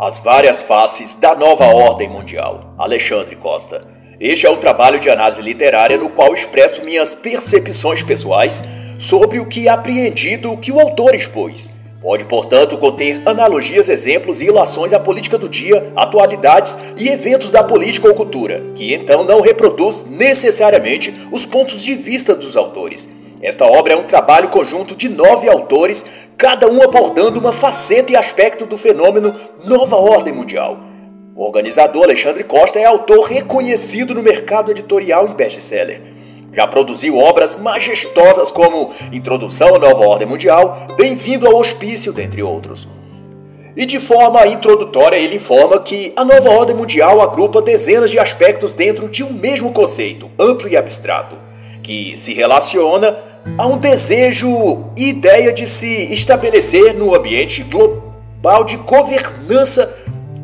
As várias faces da nova ordem mundial. Alexandre Costa. Este é um trabalho de análise literária no qual expresso minhas percepções pessoais sobre o que apreendi do que o autor expôs. Pode, portanto, conter analogias, exemplos e ilações à política do dia, atualidades e eventos da política ou cultura, que então não reproduz necessariamente os pontos de vista dos autores. Esta obra é um trabalho conjunto de nove autores, cada um abordando uma faceta e aspecto do fenômeno Nova Ordem Mundial. O organizador Alexandre Costa é autor reconhecido no mercado editorial e best-seller. Já produziu obras majestosas como Introdução à Nova Ordem Mundial, Bem-vindo ao Hospício, dentre outros. E de forma introdutória, ele informa que a nova ordem mundial agrupa dezenas de aspectos dentro de um mesmo conceito, amplo e abstrato, que se relaciona Há um desejo e ideia de se estabelecer no ambiente global de governança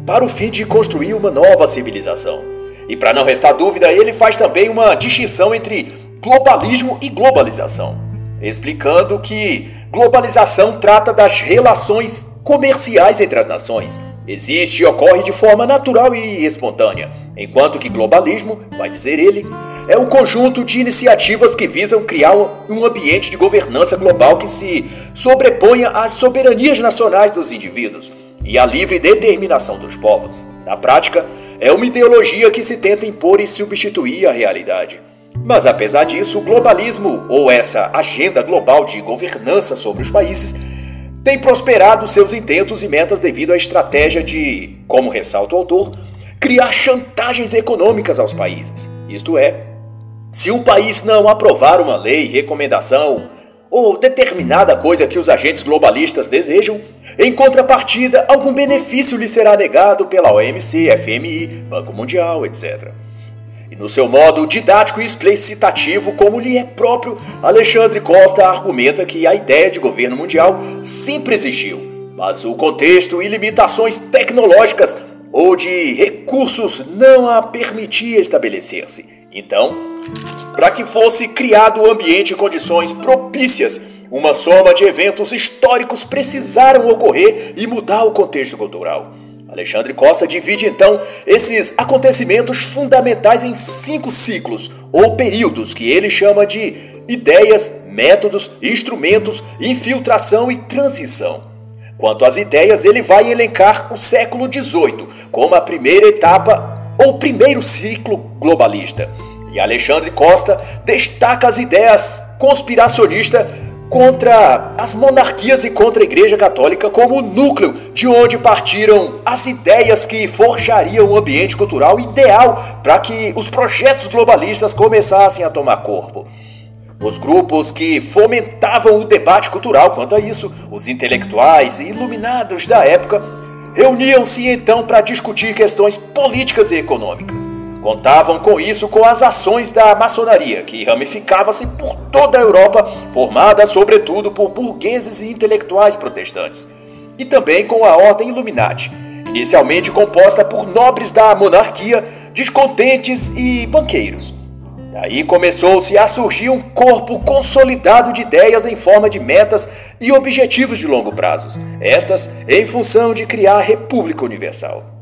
para o fim de construir uma nova civilização. E para não restar dúvida, ele faz também uma distinção entre globalismo e globalização, explicando que globalização trata das relações comerciais entre as nações. Existe e ocorre de forma natural e espontânea, enquanto que globalismo, vai dizer ele, é o conjunto de iniciativas que visam criar um ambiente de governança global que se sobreponha às soberanias nacionais dos indivíduos e à livre determinação dos povos. Na prática, é uma ideologia que se tenta impor e substituir a realidade. Mas apesar disso, o globalismo, ou essa agenda global de governança sobre os países, tem prosperado seus intentos e metas devido à estratégia de, como ressalta o autor, criar chantagens econômicas aos países. Isto é, se o país não aprovar uma lei, recomendação ou determinada coisa que os agentes globalistas desejam, em contrapartida, algum benefício lhe será negado pela OMC, FMI, Banco Mundial, etc. E no seu modo didático e explicitativo, como lhe é próprio, Alexandre Costa argumenta que a ideia de governo mundial sempre existiu, mas o contexto e limitações tecnológicas ou de recursos não a permitia estabelecer-se. Então, para que fosse criado o ambiente e condições propícias, uma soma de eventos históricos precisaram ocorrer e mudar o contexto cultural. Alexandre Costa divide então esses acontecimentos fundamentais em cinco ciclos ou períodos que ele chama de ideias, métodos, instrumentos, infiltração e transição. Quanto às ideias, ele vai elencar o século XVIII como a primeira etapa ou primeiro ciclo globalista. E Alexandre Costa destaca as ideias conspiracionistas contra as monarquias e contra a Igreja Católica como o núcleo de onde partiram as ideias que forjariam um ambiente cultural ideal para que os projetos globalistas começassem a tomar corpo. Os grupos que fomentavam o debate cultural quanto a isso, os intelectuais e iluminados da época, reuniam-se então para discutir questões políticas e econômicas. Contavam com isso com as ações da maçonaria, que ramificava-se por toda a Europa, formada sobretudo por burgueses e intelectuais protestantes, e também com a Ordem Illuminati, inicialmente composta por nobres da monarquia, descontentes e banqueiros. Daí começou-se a surgir um corpo consolidado de ideias em forma de metas e objetivos de longo prazo, estas em função de criar a República Universal.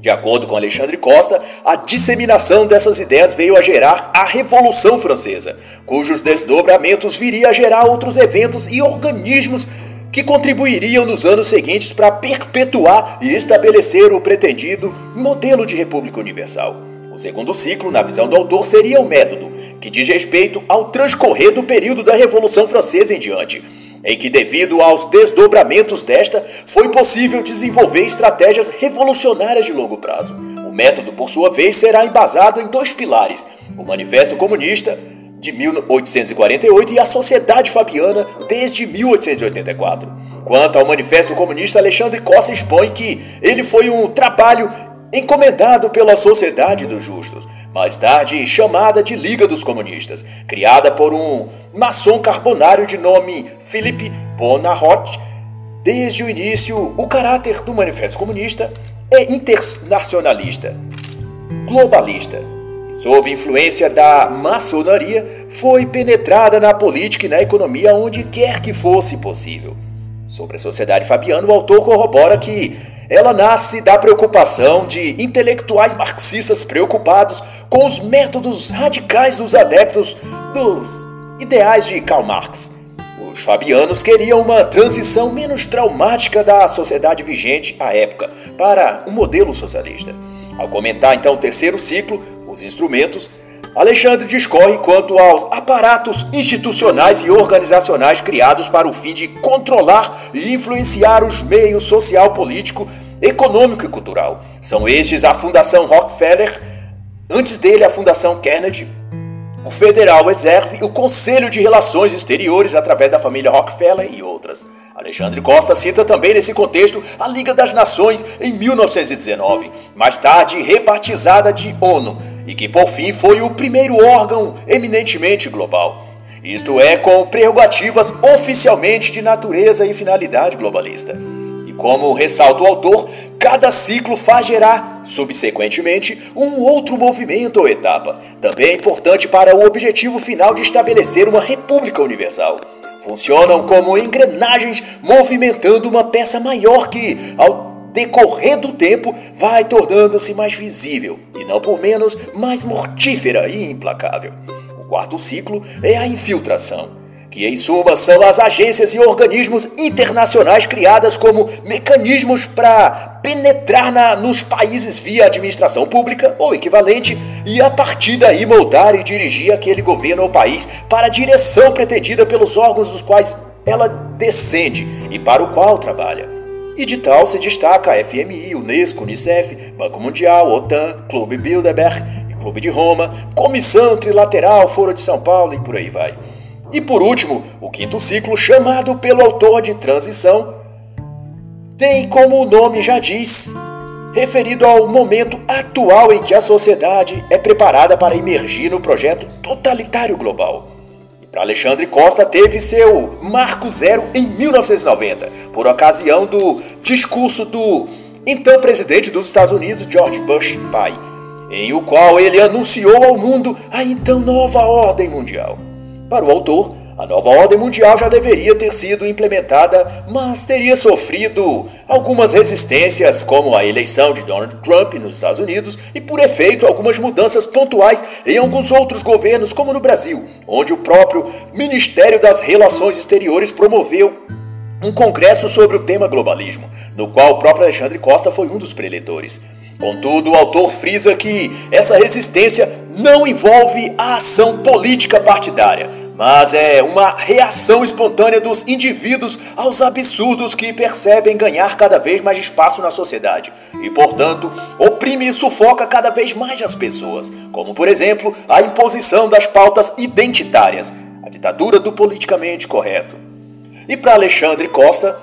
De acordo com Alexandre Costa, a disseminação dessas ideias veio a gerar a Revolução Francesa, cujos desdobramentos viria a gerar outros eventos e organismos que contribuiriam nos anos seguintes para perpetuar e estabelecer o pretendido modelo de República Universal. O segundo ciclo, na visão do autor, seria o método, que diz respeito ao transcorrer do período da Revolução Francesa em diante em que, devido aos desdobramentos desta, foi possível desenvolver estratégias revolucionárias de longo prazo. O método, por sua vez, será embasado em dois pilares: o Manifesto Comunista, de 1848, e a Sociedade Fabiana, desde 1884. Quanto ao Manifesto Comunista, Alexandre Costa expõe que ele foi um trabalho encomendado pela Sociedade dos Justos, mais tarde chamada de Liga dos Comunistas, criada por um maçom carbonário de nome Philippe Bonarrot. Desde o início, o caráter do Manifesto Comunista é internacionalista, globalista. Sob influência da maçonaria, foi penetrada na política e na economia onde quer que fosse possível. Sobre a sociedade fabiana, o autor corrobora que ela nasce da preocupação de intelectuais marxistas preocupados com os métodos radicais dos adeptos dos ideais de Karl Marx. Os fabianos queriam uma transição menos traumática da sociedade vigente à época para um modelo socialista. Ao comentar então o terceiro ciclo, os instrumentos, Alexandre discorre quanto aos aparatos institucionais e organizacionais criados para o fim de controlar e influenciar os meios social, político, econômico e cultural. São estes a Fundação Rockefeller, antes dele a Fundação Kennedy, o Federal Reserve, o Conselho de Relações Exteriores através da família Rockefeller e outras. Alexandre Costa cita também nesse contexto a Liga das Nações em 1919, mais tarde rebatizada de ONU, e que por fim foi o primeiro órgão eminentemente global. Isto é, com prerrogativas oficialmente de natureza e finalidade globalista. E como ressalta o autor, cada ciclo faz gerar, subsequentemente, um outro movimento ou etapa, também importante para o objetivo final de estabelecer uma república universal. Funcionam como engrenagens movimentando uma peça maior que, ao decorrer do tempo, vai tornando-se mais visível e, não por menos, mais mortífera e implacável. O quarto ciclo é a infiltração, que em suma são as agências e organismos internacionais criadas como mecanismos para penetrar na, nos países via administração pública ou equivalente e a partir daí moldar e dirigir aquele governo ou país para a direção pretendida pelos órgãos dos quais ela descende e para o qual trabalha. E de tal se destaca a FMI, Unesco, Unicef, Banco Mundial, OTAN, Clube Bilderberg, Clube de Roma, Comissão Trilateral, Foro de São Paulo e por aí vai. E por último, o quinto ciclo, chamado pelo autor de Transição, tem como o nome já diz, referido ao momento atual em que a sociedade é preparada para emergir no projeto totalitário global. Alexandre Costa teve seu marco zero em 1990, por ocasião do discurso do então presidente dos Estados Unidos, George Bush pai, em o qual ele anunciou ao mundo a então nova ordem mundial. Para o autor, a nova ordem mundial já deveria ter sido implementada, mas teria sofrido algumas resistências, como a eleição de Donald Trump nos Estados Unidos, e por efeito algumas mudanças pontuais em alguns outros governos, como no Brasil, onde o próprio Ministério das Relações Exteriores promoveu um congresso sobre o tema globalismo, no qual o próprio Alexandre Costa foi um dos preletores. Contudo, o autor frisa que essa resistência não envolve a ação política partidária, mas é uma reação espontânea dos indivíduos aos absurdos que percebem ganhar cada vez mais espaço na sociedade e, portanto, oprime e sufoca cada vez mais as pessoas, como, por exemplo, a imposição das pautas identitárias, a ditadura do politicamente correto. E para Alexandre Costa,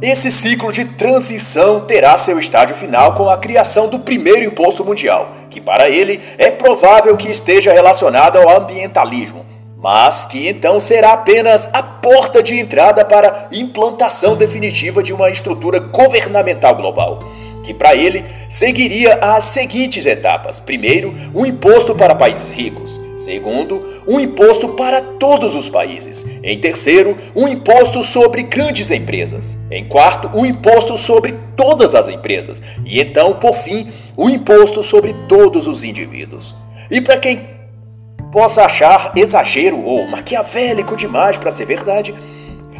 esse ciclo de transição terá seu estágio final com a criação do primeiro imposto mundial, que para ele é provável que esteja relacionado ao ambientalismo mas que então será apenas a porta de entrada para implantação definitiva de uma estrutura governamental global, que para ele seguiria as seguintes etapas: primeiro, um imposto para países ricos, segundo, um imposto para todos os países, em terceiro, um imposto sobre grandes empresas, em quarto, um imposto sobre todas as empresas, e então, por fim, um imposto sobre todos os indivíduos. E para quem possa achar exagero ou maquiavélico demais para ser verdade,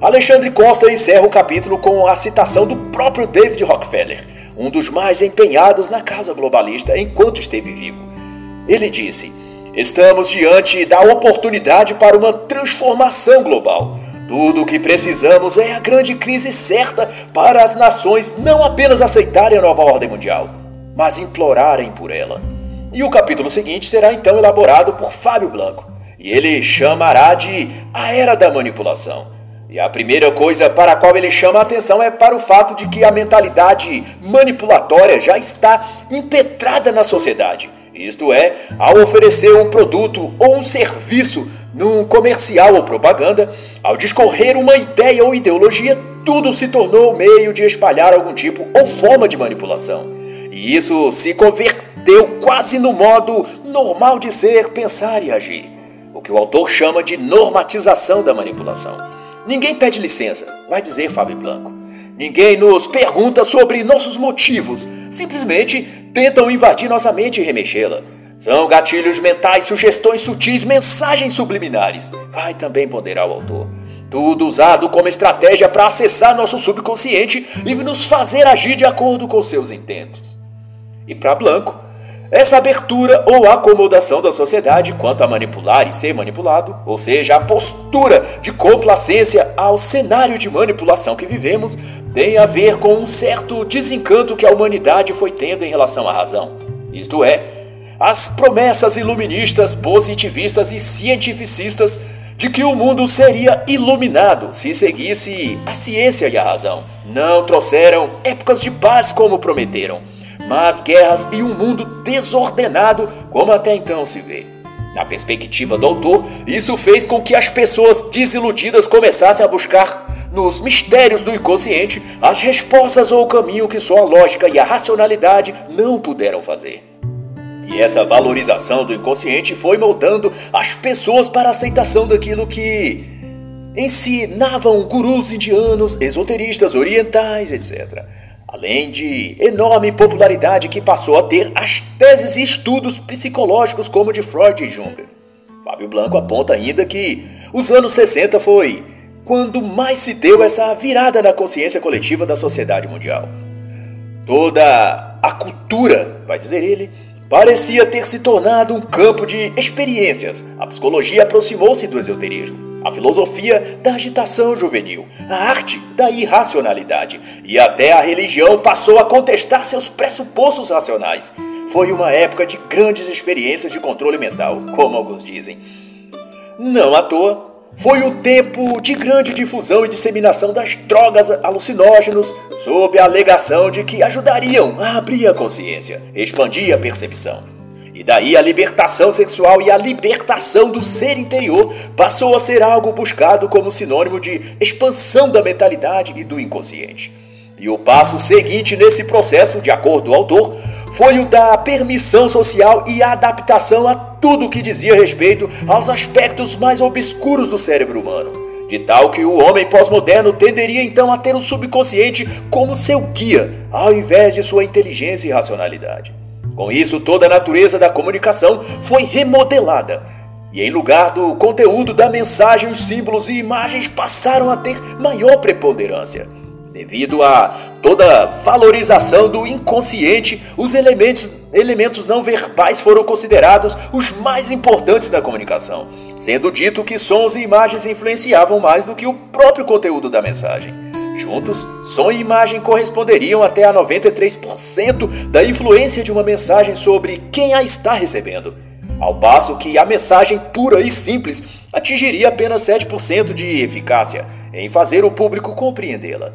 Alexandre Costa encerra o capítulo com a citação do próprio David Rockefeller, um dos mais empenhados na causa globalista enquanto esteve vivo. Ele disse: Estamos diante da oportunidade para uma transformação global. Tudo o que precisamos é a grande crise certa para as nações não apenas aceitarem a nova ordem mundial, mas implorarem por ela. E o capítulo seguinte será então elaborado por Fábio Blanco, e ele chamará de A Era da Manipulação. E a primeira coisa para a qual ele chama a atenção é para o fato de que a mentalidade manipulatória já está impetrada na sociedade. Isto é, ao oferecer um produto ou um serviço num comercial ou propaganda, ao discorrer uma ideia ou ideologia, tudo se tornou meio de espalhar algum tipo ou forma de manipulação. E isso se converteu quase no modo normal de ser, pensar e agir. O que o autor chama de normatização da manipulação. Ninguém pede licença, vai dizer Fábio Blanco. Ninguém nos pergunta sobre nossos motivos, simplesmente tentam invadir nossa mente e remexê-la. São gatilhos mentais, sugestões sutis, mensagens subliminares. Vai também ponderar o autor. Tudo usado como estratégia para acessar nosso subconsciente e nos fazer agir de acordo com seus intentos. E para Blanco, essa abertura ou acomodação da sociedade quanto a manipular e ser manipulado, ou seja, a postura de complacência ao cenário de manipulação que vivemos, tem a ver com um certo desencanto que a humanidade foi tendo em relação à razão. Isto é, as promessas iluministas, positivistas e cientificistas de que o mundo seria iluminado se seguisse a ciência e a razão. Não trouxeram épocas de paz como prometeram mas guerras e um mundo desordenado como até então se vê. Na perspectiva do autor, isso fez com que as pessoas desiludidas começassem a buscar nos mistérios do inconsciente as respostas ou o caminho que só a lógica e a racionalidade não puderam fazer. E essa valorização do inconsciente foi moldando as pessoas para a aceitação daquilo que ensinavam gurus indianos, esoteristas orientais, etc além de enorme popularidade que passou a ter as teses e estudos psicológicos como de Freud e Jung. Fábio Blanco aponta ainda que os anos 60 foi quando mais se deu essa virada na consciência coletiva da sociedade mundial. Toda a cultura, vai dizer ele, parecia ter se tornado um campo de experiências. A psicologia aproximou-se do esoterismo a filosofia da agitação juvenil, a arte da irracionalidade e até a religião passou a contestar seus pressupostos racionais. Foi uma época de grandes experiências de controle mental, como alguns dizem. Não à toa, foi um tempo de grande difusão e disseminação das drogas alucinógenos, sob a alegação de que ajudariam a abrir a consciência, expandir a percepção. E daí a libertação sexual e a libertação do ser interior passou a ser algo buscado como sinônimo de expansão da mentalidade e do inconsciente. E o passo seguinte nesse processo, de acordo com o autor, foi o da permissão social e adaptação a tudo que dizia respeito aos aspectos mais obscuros do cérebro humano. De tal que o homem pós-moderno tenderia então a ter o subconsciente como seu guia, ao invés de sua inteligência e racionalidade. Com isso, toda a natureza da comunicação foi remodelada. E em lugar do conteúdo da mensagem, os símbolos e imagens passaram a ter maior preponderância. Devido a toda valorização do inconsciente, os elementos, elementos não verbais foram considerados os mais importantes da comunicação, sendo dito que sons e imagens influenciavam mais do que o próprio conteúdo da mensagem. Juntos, som e imagem corresponderiam até a 93% da influência de uma mensagem sobre quem a está recebendo, ao passo que a mensagem pura e simples atingiria apenas 7% de eficácia em fazer o público compreendê-la.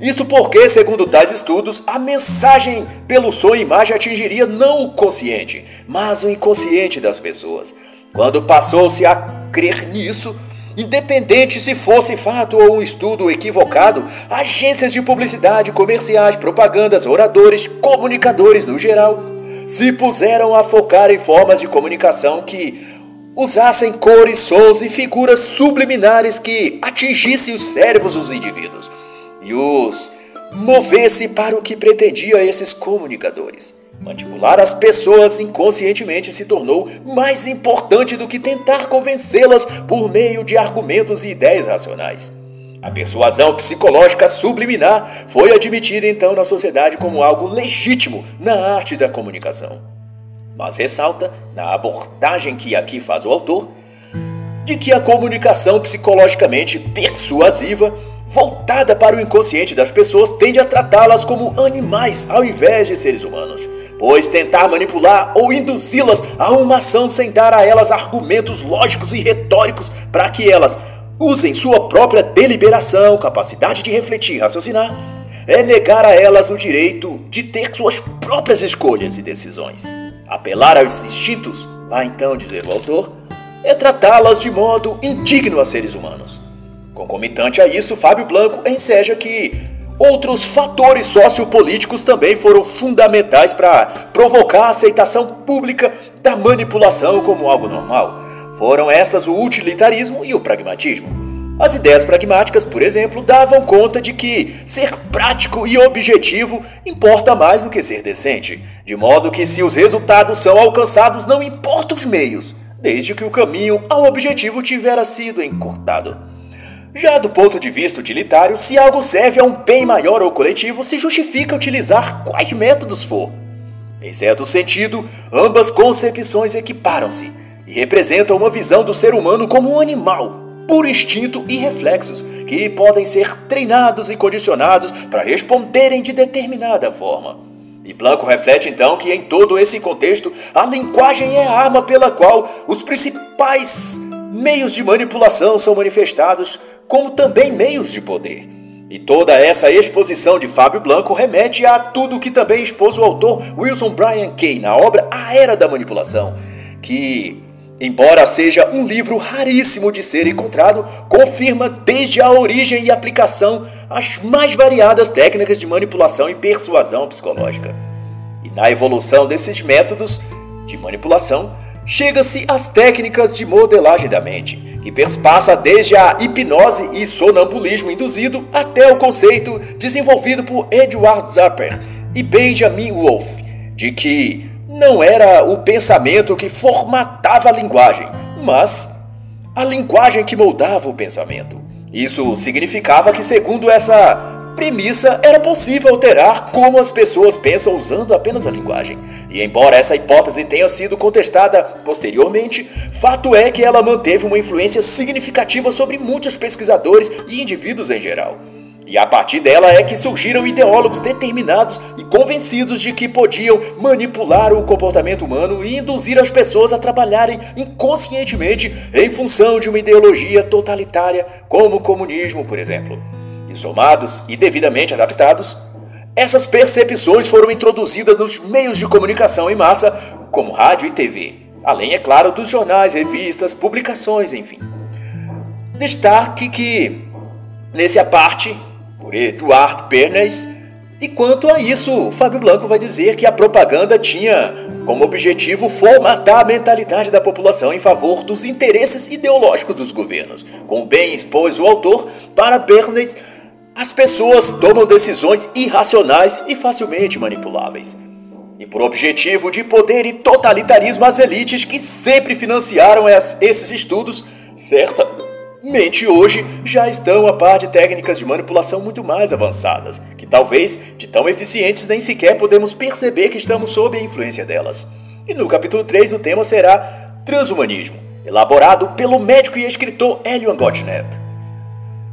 Isto porque, segundo tais estudos, a mensagem pelo som e imagem atingiria não o consciente, mas o inconsciente das pessoas. Quando passou-se a crer nisso, Independente se fosse fato ou um estudo equivocado, agências de publicidade, comerciais, propagandas, oradores, comunicadores no geral, se puseram a focar em formas de comunicação que usassem cores, sons e figuras subliminares que atingissem os cérebros dos indivíduos e os movesse para o que pretendia esses comunicadores. Manipular as pessoas inconscientemente se tornou mais importante do que tentar convencê-las por meio de argumentos e ideias racionais. A persuasão psicológica subliminar foi admitida então na sociedade como algo legítimo na arte da comunicação. Mas ressalta, na abordagem que aqui faz o autor, de que a comunicação psicologicamente persuasiva voltada para o inconsciente das pessoas tende a tratá-las como animais ao invés de seres humanos pois tentar manipular ou induzi-las a uma ação sem dar a elas argumentos lógicos e retóricos para que elas usem sua própria deliberação, capacidade de refletir raciocinar, é negar a elas o direito de ter suas próprias escolhas e decisões. Apelar aos instintos, vai então dizer o autor, é tratá-las de modo indigno a seres humanos. Concomitante a isso, Fábio Blanco enseja que Outros fatores sociopolíticos também foram fundamentais para provocar a aceitação pública da manipulação como algo normal. Foram essas o utilitarismo e o pragmatismo. As ideias pragmáticas, por exemplo, davam conta de que ser prático e objetivo importa mais do que ser decente, de modo que se os resultados são alcançados, não importa os meios, desde que o caminho ao objetivo tivera sido encurtado. Já do ponto de vista utilitário, se algo serve a um bem maior ou coletivo, se justifica utilizar quais métodos for. Em certo sentido, ambas concepções equiparam-se e representam uma visão do ser humano como um animal por instinto e reflexos, que podem ser treinados e condicionados para responderem de determinada forma. E Blanco reflete então que em todo esse contexto, a linguagem é a arma pela qual os principais meios de manipulação são manifestados, como também meios de poder. E toda essa exposição de Fábio Blanco remete a tudo que também expôs o autor Wilson Bryan Kay na obra A Era da Manipulação, que Embora seja um livro raríssimo de ser encontrado, confirma desde a origem e aplicação as mais variadas técnicas de manipulação e persuasão psicológica. E na evolução desses métodos de manipulação, chega-se às técnicas de modelagem da mente, que perspassa desde a hipnose e sonambulismo induzido até o conceito desenvolvido por Edward Zapper e Benjamin Wolff, de que não era o pensamento que formatava a linguagem, mas a linguagem que moldava o pensamento. Isso significava que, segundo essa premissa, era possível alterar como as pessoas pensam usando apenas a linguagem. E embora essa hipótese tenha sido contestada posteriormente, fato é que ela manteve uma influência significativa sobre muitos pesquisadores e indivíduos em geral. E a partir dela é que surgiram ideólogos determinados e convencidos de que podiam manipular o comportamento humano e induzir as pessoas a trabalharem inconscientemente em função de uma ideologia totalitária, como o comunismo, por exemplo. Somados e devidamente adaptados, essas percepções foram introduzidas nos meios de comunicação em massa, como rádio e TV, além, é claro, dos jornais, revistas, publicações, enfim. Destaque que, nesse parte por Eduardo Bernays. E quanto a isso, Fábio Blanco vai dizer que a propaganda tinha como objetivo formatar a mentalidade da população em favor dos interesses ideológicos dos governos. Como bem expôs o autor, para Bernays, as pessoas tomam decisões irracionais e facilmente manipuláveis. E por objetivo de poder e totalitarismo, as elites que sempre financiaram esses estudos, certa mente hoje já estão a par de técnicas de manipulação muito mais avançadas, que talvez de tão eficientes nem sequer podemos perceber que estamos sob a influência delas. E no capítulo 3 o tema será Transhumanismo, elaborado pelo médico e escritor Elion Gottnet.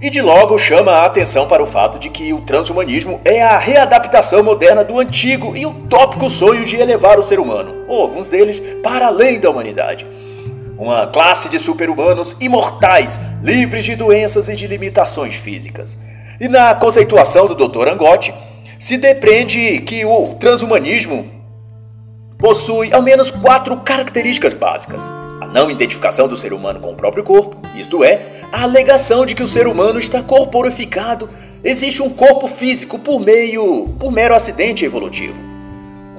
E de logo chama a atenção para o fato de que o transhumanismo é a readaptação moderna do antigo e utópico sonho de elevar o ser humano, ou alguns deles, para além da humanidade uma classe de super-humanos imortais, livres de doenças e de limitações físicas. E na conceituação do Dr. Angotti, se depreende que o transhumanismo possui ao menos quatro características básicas: a não identificação do ser humano com o próprio corpo, isto é, a alegação de que o ser humano está corporificado, existe um corpo físico por meio por mero acidente evolutivo,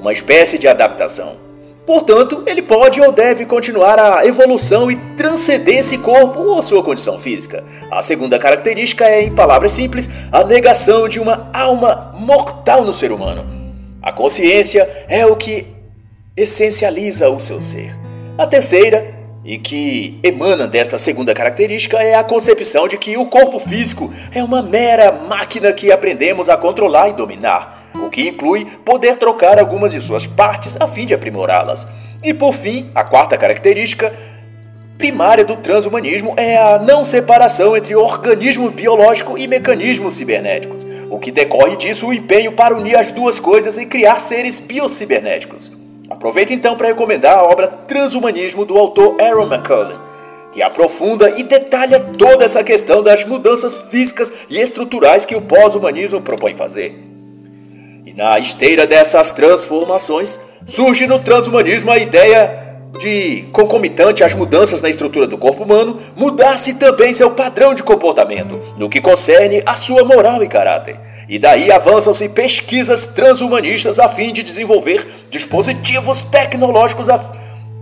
uma espécie de adaptação. Portanto, ele pode ou deve continuar a evolução e transcender esse corpo ou sua condição física. A segunda característica é, em palavras simples, a negação de uma alma mortal no ser humano. A consciência é o que essencializa o seu ser. A terceira, e que emana desta segunda característica, é a concepção de que o corpo físico é uma mera máquina que aprendemos a controlar e dominar o que inclui poder trocar algumas de suas partes a fim de aprimorá-las. E por fim, a quarta característica primária do transhumanismo é a não separação entre organismo biológico e mecanismo cibernético, o que decorre disso o empenho para unir as duas coisas e criar seres biocibernéticos. Aproveito então para recomendar a obra Transhumanismo do autor Aaron McCullen, que aprofunda e detalha toda essa questão das mudanças físicas e estruturais que o pós-humanismo propõe fazer. E na esteira dessas transformações, surge no transhumanismo a ideia de, concomitante às mudanças na estrutura do corpo humano, mudar-se também seu padrão de comportamento, no que concerne a sua moral e caráter. E daí avançam-se pesquisas transhumanistas a fim de desenvolver dispositivos tecnológicos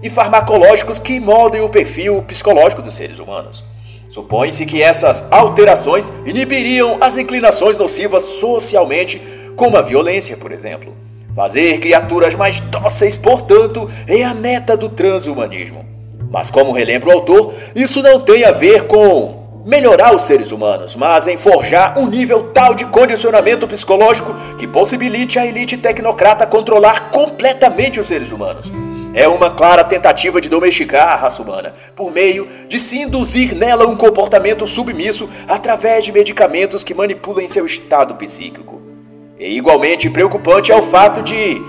e farmacológicos que moldem o perfil psicológico dos seres humanos. Supõe-se que essas alterações inibiriam as inclinações nocivas socialmente, como a violência, por exemplo. Fazer criaturas mais dóceis, portanto, é a meta do transhumanismo. Mas, como relembra o autor, isso não tem a ver com melhorar os seres humanos, mas em forjar um nível tal de condicionamento psicológico que possibilite a elite tecnocrata controlar completamente os seres humanos. É uma clara tentativa de domesticar a raça humana, por meio de se induzir nela um comportamento submisso através de medicamentos que manipulam seu estado psíquico. E igualmente preocupante é o fato de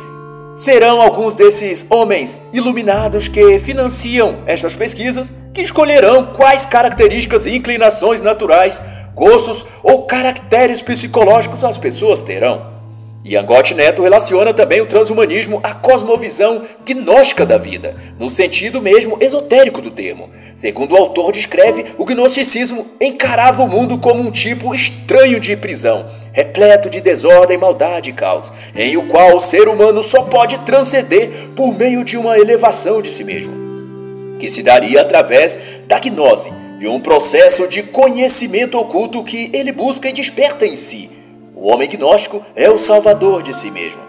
serão alguns desses homens iluminados que financiam estas pesquisas que escolherão quais características e inclinações naturais, gostos ou caracteres psicológicos as pessoas terão. E Angote Neto relaciona também o transhumanismo à cosmovisão gnóstica da vida, no sentido mesmo esotérico do termo. Segundo o autor descreve, o gnosticismo encarava o mundo como um tipo estranho de prisão, repleto de desordem, maldade e caos, em o qual o ser humano só pode transcender por meio de uma elevação de si mesmo, que se daria através da gnose, de um processo de conhecimento oculto que ele busca e desperta em si o homem gnóstico é o salvador de si mesmo.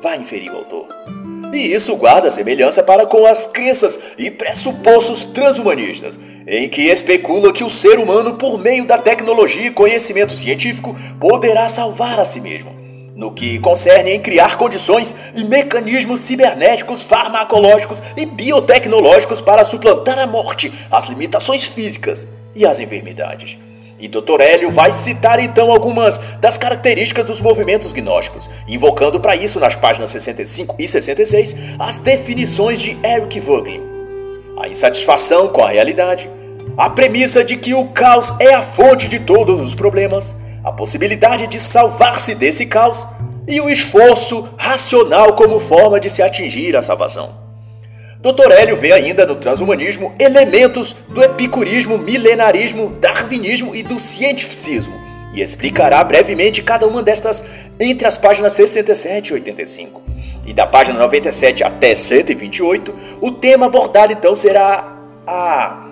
Vai inferir o autor. E isso guarda semelhança para com as crenças e pressupostos transhumanistas, em que especula que o ser humano, por meio da tecnologia e conhecimento científico, poderá salvar a si mesmo. No que concerne em criar condições e mecanismos cibernéticos, farmacológicos e biotecnológicos para suplantar a morte, as limitações físicas e as enfermidades. E Dr. Hélio vai citar então algumas das características dos movimentos gnósticos, invocando para isso nas páginas 65 e 66 as definições de Eric Voegelin. A insatisfação com a realidade, a premissa de que o caos é a fonte de todos os problemas, a possibilidade de salvar-se desse caos e o esforço racional como forma de se atingir a salvação. Dr. Hélio vê ainda no transhumanismo elementos do epicurismo, milenarismo, darwinismo e do cientificismo, e explicará brevemente cada uma destas entre as páginas 67 e 85. E da página 97 até 128, o tema abordado então será a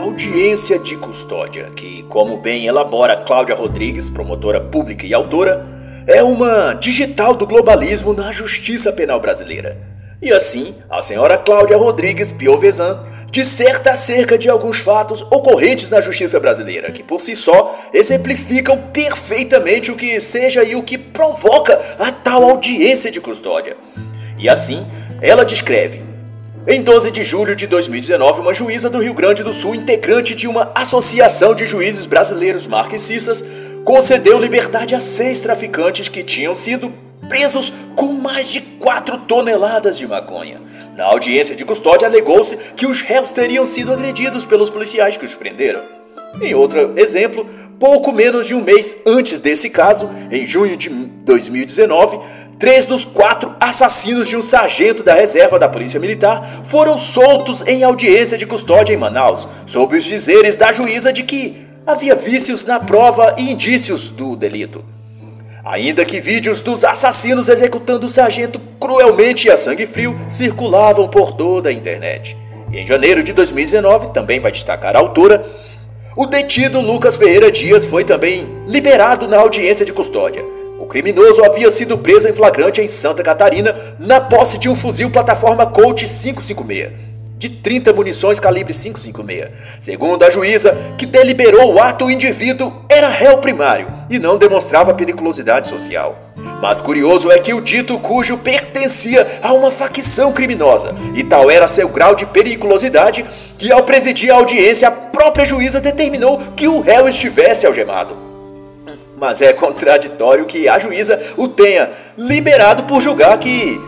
audiência de custódia, que, como bem elabora Cláudia Rodrigues, promotora pública e autora, é uma digital do globalismo na justiça penal brasileira. E assim, a senhora Cláudia Rodrigues Piovesan disserta acerca de alguns fatos ocorrentes na justiça brasileira, que por si só exemplificam perfeitamente o que seja e o que provoca a tal audiência de custódia. E assim, ela descreve: em 12 de julho de 2019, uma juíza do Rio Grande do Sul, integrante de uma associação de juízes brasileiros marxistas, concedeu liberdade a seis traficantes que tinham sido presos com mais de 4 toneladas de maconha. Na audiência de custódia, alegou-se que os réus teriam sido agredidos pelos policiais que os prenderam. Em outro exemplo, pouco menos de um mês antes desse caso, em junho de 2019, três dos quatro assassinos de um sargento da reserva da Polícia Militar foram soltos em audiência de custódia em Manaus, sob os dizeres da juíza de que havia vícios na prova e indícios do delito. Ainda que vídeos dos assassinos executando o sargento cruelmente e a sangue frio circulavam por toda a internet. E em janeiro de 2019, também vai destacar a autora, o detido Lucas Ferreira Dias foi também liberado na audiência de custódia. Criminoso havia sido preso em flagrante em Santa Catarina na posse de um fuzil plataforma Colt 556 de 30 munições calibre 556. Segundo a juíza, que deliberou o ato, o indivíduo era réu primário e não demonstrava periculosidade social. Mas curioso é que o dito cujo pertencia a uma facção criminosa, e tal era seu grau de periculosidade que, ao presidir a audiência, a própria juíza determinou que o réu estivesse algemado mas é contraditório que a juíza o tenha liberado por julgar que,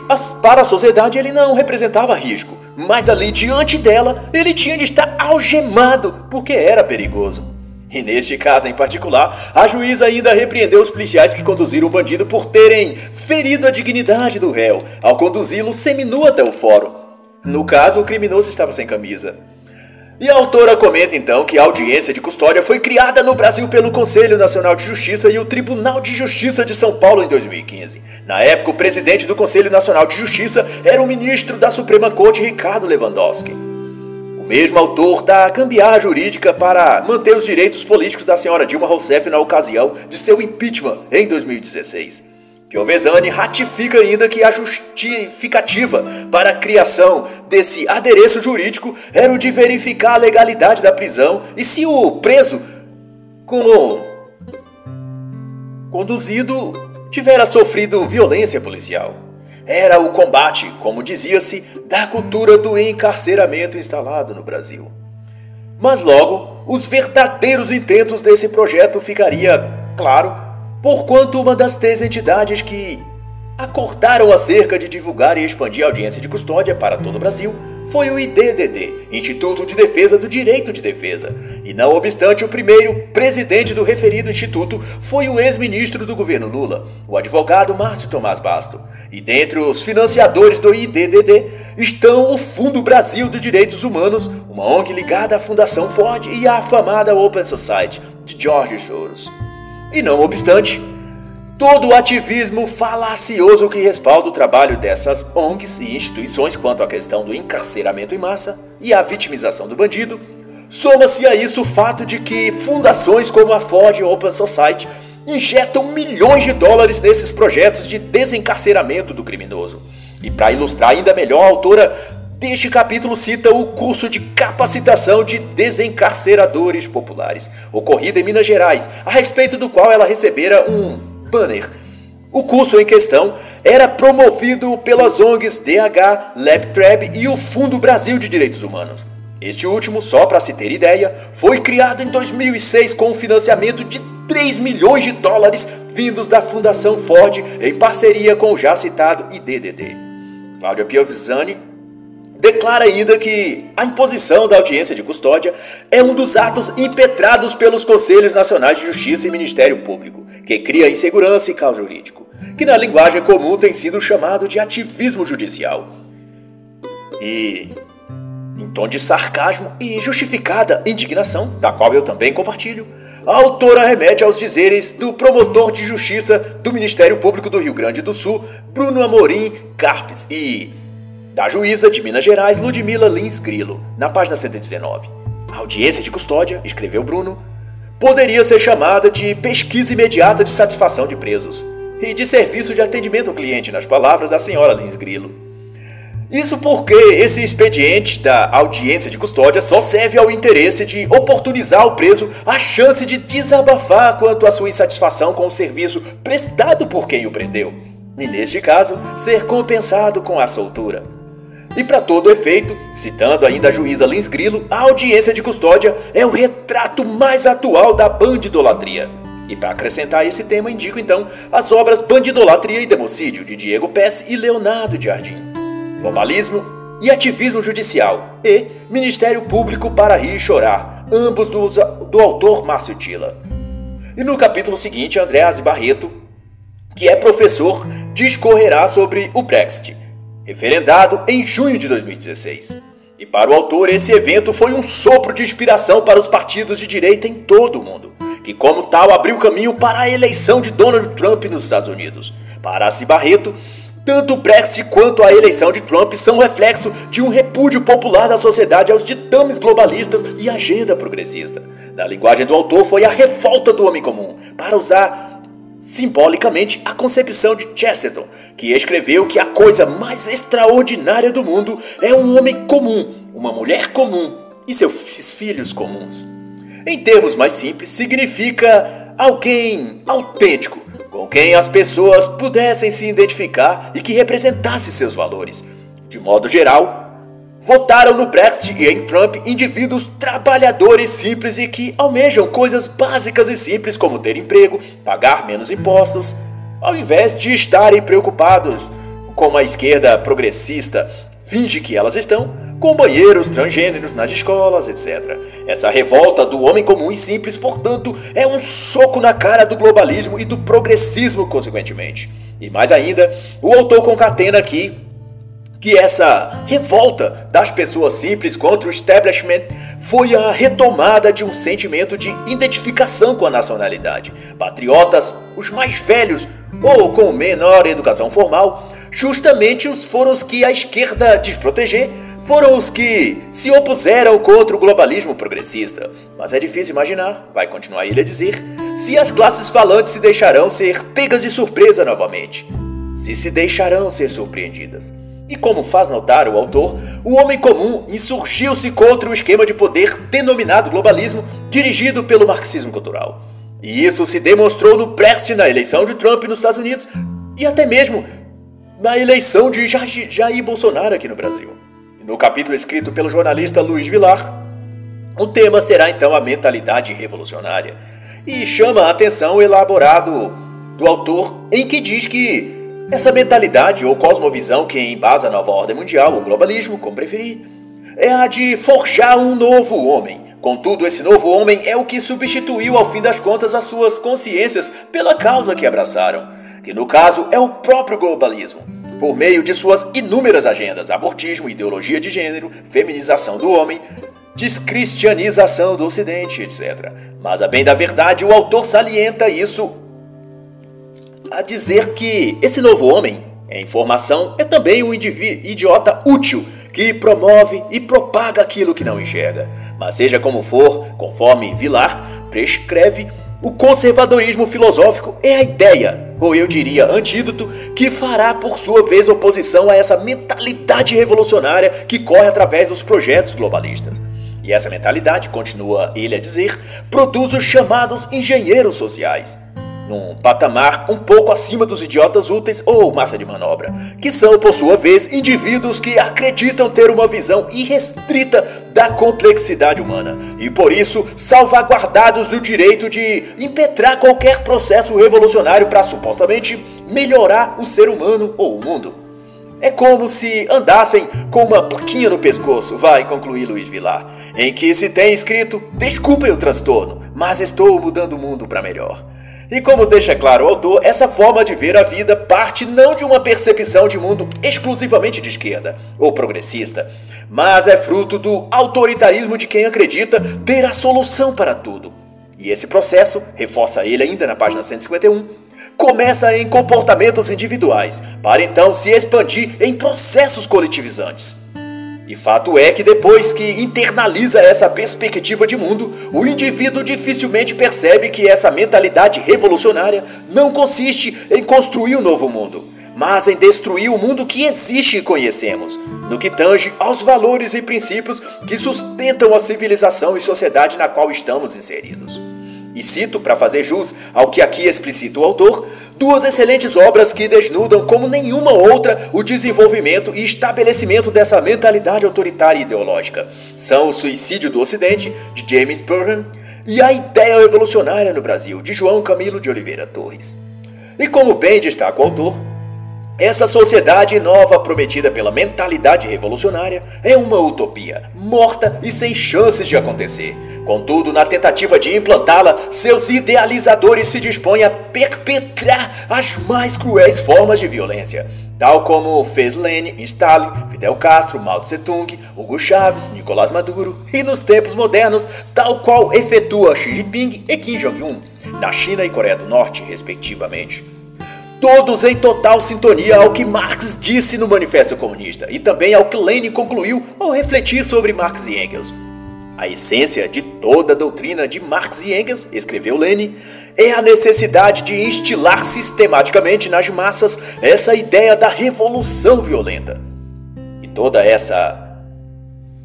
para a sociedade, ele não representava risco. Mas ali diante dela, ele tinha de estar algemado, porque era perigoso. E neste caso em particular, a juíza ainda repreendeu os policiais que conduziram o bandido por terem ferido a dignidade do réu ao conduzi-lo seminu até o fórum. No caso, o criminoso estava sem camisa. E a autora comenta então que a audiência de custódia foi criada no Brasil pelo Conselho Nacional de Justiça e o Tribunal de Justiça de São Paulo em 2015. Na época, o presidente do Conselho Nacional de Justiça era o ministro da Suprema Corte, Ricardo Lewandowski mesmo autor da gambiarra jurídica para manter os direitos políticos da senhora Dilma Rousseff na ocasião de seu impeachment em 2016. Piovesani ratifica ainda que a justificativa para a criação desse adereço jurídico era o de verificar a legalidade da prisão e se o preso como conduzido tivera sofrido violência policial. Era o combate, como dizia-se, da cultura do encarceramento instalado no Brasil. Mas logo, os verdadeiros intentos desse projeto ficaria claro, porquanto uma das três entidades que acordaram acerca de divulgar e expandir a audiência de custódia para todo o Brasil foi o IDDD, Instituto de Defesa do Direito de Defesa. E não obstante, o primeiro presidente do referido instituto foi o ex-ministro do governo Lula, o advogado Márcio Tomás Basto. E dentre os financiadores do IDDD estão o Fundo Brasil de Direitos Humanos, uma ONG ligada à Fundação Ford e à afamada Open Society de George Soros. E não obstante, todo o ativismo falacioso que respalda o trabalho dessas ONGs e instituições quanto à questão do encarceramento em massa e a vitimização do bandido, soma-se a isso o fato de que fundações como a Ford Open Society injetam milhões de dólares nesses projetos de desencarceramento do criminoso. E para ilustrar ainda melhor, a autora deste capítulo cita o curso de capacitação de desencarceradores populares, ocorrido em Minas Gerais, a respeito do qual ela recebera um banner. O curso em questão era promovido pelas ONGs DH, LabTrab e o Fundo Brasil de Direitos Humanos. Este último, só para se ter ideia, foi criado em 2006 com um financiamento de 3 milhões de dólares vindos da Fundação Ford em parceria com o já citado IDDD. Cláudia Piovisani declara ainda que a imposição da audiência de custódia é um dos atos impetrados pelos Conselhos Nacionais de Justiça e Ministério Público, que cria insegurança e caos jurídico, que na linguagem comum tem sido chamado de ativismo judicial. E, em tom de sarcasmo e justificada indignação, da qual eu também compartilho, a autora remete aos dizeres do promotor de justiça do Ministério Público do Rio Grande do Sul, Bruno Amorim Carpes, e da juíza de Minas Gerais, Ludmila Lins Grilo, na página 119. A audiência de custódia, escreveu Bruno, poderia ser chamada de pesquisa imediata de satisfação de presos e de serviço de atendimento ao cliente, nas palavras da senhora Lins Grilo. Isso porque esse expediente da audiência de custódia só serve ao interesse de oportunizar ao preso a chance de desabafar quanto à sua insatisfação com o serviço prestado por quem o prendeu, e neste caso, ser compensado com a soltura. E para todo efeito, citando ainda a juíza Lins Grilo, a audiência de custódia é o retrato mais atual da bandidolatria. E para acrescentar esse tema, indico então as obras Bandidolatria e Democídio, de Diego Pes e Leonardo Jardim. Globalismo e Ativismo Judicial, e Ministério Público para Rir e Chorar, ambos do, do autor Márcio Tila. E no capítulo seguinte, Andréas Barreto, que é professor, discorrerá sobre o Brexit, referendado em junho de 2016. E para o autor, esse evento foi um sopro de inspiração para os partidos de direita em todo o mundo, que, como tal, abriu caminho para a eleição de Donald Trump nos Estados Unidos. Para Assi Barreto, tanto o Brexit quanto a eleição de Trump são reflexo de um repúdio popular da sociedade aos ditames globalistas e agenda progressista. Na linguagem do autor, foi a revolta do homem comum, para usar simbolicamente a concepção de Chesterton, que escreveu que a coisa mais extraordinária do mundo é um homem comum, uma mulher comum e seus filhos comuns. Em termos mais simples, significa alguém autêntico, com quem as pessoas pudessem se identificar e que representasse seus valores. De modo geral, votaram no Brexit e em Trump indivíduos trabalhadores simples e que almejam coisas básicas e simples como ter emprego, pagar menos impostos, ao invés de estarem preocupados como a esquerda progressista finge que elas estão, com banheiros transgêneros nas escolas, etc. Essa revolta do homem comum e simples, portanto, é um soco na cara do globalismo e do progressismo, consequentemente. E mais ainda, o autor concatena aqui que essa revolta das pessoas simples contra o establishment foi a retomada de um sentimento de identificação com a nacionalidade. Patriotas, os mais velhos ou com menor educação formal, justamente os foram os que a esquerda desproteger foram os que se opuseram contra o globalismo progressista. Mas é difícil imaginar, vai continuar ele a dizer, se as classes falantes se deixarão ser pegas de surpresa novamente. Se se deixarão ser surpreendidas. E como faz notar o autor, o homem comum insurgiu-se contra o esquema de poder denominado globalismo, dirigido pelo marxismo cultural. E isso se demonstrou no Brexit na eleição de Trump nos Estados Unidos e até mesmo na eleição de Jair Bolsonaro aqui no Brasil. No capítulo escrito pelo jornalista Luiz Vilar, o tema será então a mentalidade revolucionária e chama a atenção o elaborado do autor em que diz que essa mentalidade ou cosmovisão que embasa a nova ordem mundial, o globalismo, como preferir, é a de forjar um novo homem. Contudo, esse novo homem é o que substituiu ao fim das contas as suas consciências pela causa que abraçaram, que no caso é o próprio globalismo por meio de suas inúmeras agendas: abortismo, ideologia de gênero, feminização do homem, descristianização do Ocidente, etc. Mas, a bem da verdade, o autor salienta isso a dizer que esse novo homem, em formação, é também um idiota útil que promove e propaga aquilo que não enxerga. Mas, seja como for, conforme Vilar prescreve, o conservadorismo filosófico é a ideia, ou eu diria antídoto, que fará por sua vez oposição a essa mentalidade revolucionária que corre através dos projetos globalistas. E essa mentalidade, continua ele a dizer, produz os chamados engenheiros sociais num patamar um pouco acima dos idiotas úteis ou massa de manobra, que são, por sua vez, indivíduos que acreditam ter uma visão irrestrita da complexidade humana e, por isso, salvaguardados do direito de impetrar qualquer processo revolucionário para supostamente melhorar o ser humano ou o mundo. É como se andassem com uma plaquinha no pescoço, vai concluir Luiz Vilar, em que se tem escrito: Desculpem o transtorno, mas estou mudando o mundo para melhor. E como deixa claro o autor, essa forma de ver a vida parte não de uma percepção de mundo exclusivamente de esquerda ou progressista, mas é fruto do autoritarismo de quem acredita ter a solução para tudo. E esse processo, reforça ele ainda na página 151, começa em comportamentos individuais, para então se expandir em processos coletivizantes. E fato é que depois que internaliza essa perspectiva de mundo, o indivíduo dificilmente percebe que essa mentalidade revolucionária não consiste em construir um novo mundo, mas em destruir o mundo que existe e conhecemos, no que tange aos valores e princípios que sustentam a civilização e sociedade na qual estamos inseridos. E cito, para fazer jus ao que aqui explicita o autor, Duas excelentes obras que desnudam como nenhuma outra o desenvolvimento e estabelecimento dessa mentalidade autoritária e ideológica. São O Suicídio do Ocidente, de James Burnham, e A Ideia Revolucionária no Brasil, de João Camilo de Oliveira Torres. E como bem destaca o autor, essa sociedade nova prometida pela mentalidade revolucionária é uma utopia, morta e sem chances de acontecer. Contudo, na tentativa de implantá-la, seus idealizadores se dispõem a perpetrar as mais cruéis formas de violência, tal como fez Lenin, Stalin, Fidel Castro, Mao Tse Tung, Hugo Chávez, Nicolás Maduro e nos tempos modernos, tal qual efetua Xi Jinping e Kim Jong-un, na China e Coreia do Norte, respectivamente todos em total sintonia ao que Marx disse no Manifesto Comunista e também ao que Lenin concluiu ao refletir sobre Marx e Engels. A essência de toda a doutrina de Marx e Engels, escreveu Lenin, é a necessidade de instilar sistematicamente nas massas essa ideia da revolução violenta. E toda essa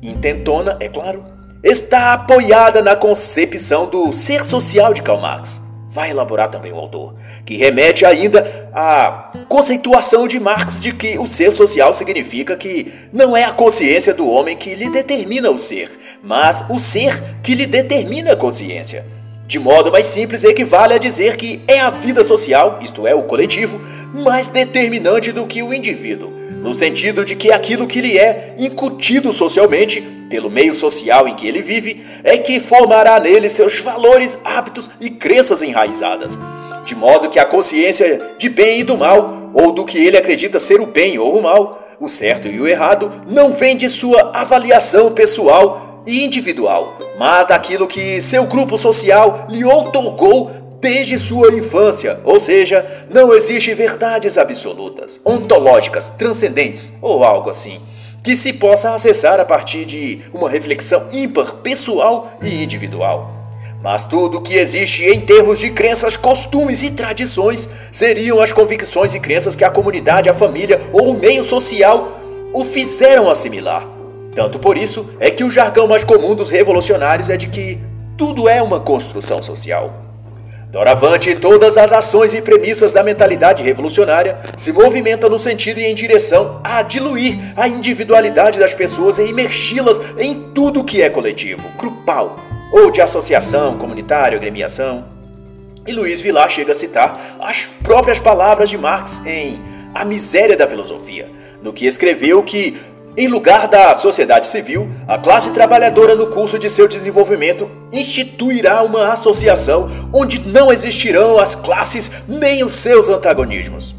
intentona, é claro, está apoiada na concepção do ser social de Karl Marx vai elaborar também o autor, que remete ainda à conceituação de Marx de que o ser social significa que não é a consciência do homem que lhe determina o ser, mas o ser que lhe determina a consciência. De modo mais simples, equivale a dizer que é a vida social, isto é, o coletivo, mais determinante do que o indivíduo, no sentido de que aquilo que lhe é incutido socialmente pelo meio social em que ele vive, é que formará nele seus valores, hábitos e crenças enraizadas, de modo que a consciência de bem e do mal, ou do que ele acredita ser o bem ou o mal, o certo e o errado, não vem de sua avaliação pessoal e individual, mas daquilo que seu grupo social lhe outorgou desde sua infância, ou seja, não existe verdades absolutas, ontológicas, transcendentes ou algo assim que se possa acessar a partir de uma reflexão ímpar, pessoal e individual. Mas tudo que existe em termos de crenças, costumes e tradições seriam as convicções e crenças que a comunidade, a família ou o meio social o fizeram assimilar. Tanto por isso é que o jargão mais comum dos revolucionários é de que tudo é uma construção social. Doravante, todas as ações e premissas da mentalidade revolucionária se movimentam no sentido e em direção a diluir a individualidade das pessoas e imergi-las em tudo que é coletivo, grupal, ou de associação, comunitário, agremiação. E Luiz Vilar chega a citar as próprias palavras de Marx em A Miséria da Filosofia, no que escreveu que em lugar da sociedade civil, a classe trabalhadora, no curso de seu desenvolvimento, instituirá uma associação onde não existirão as classes nem os seus antagonismos.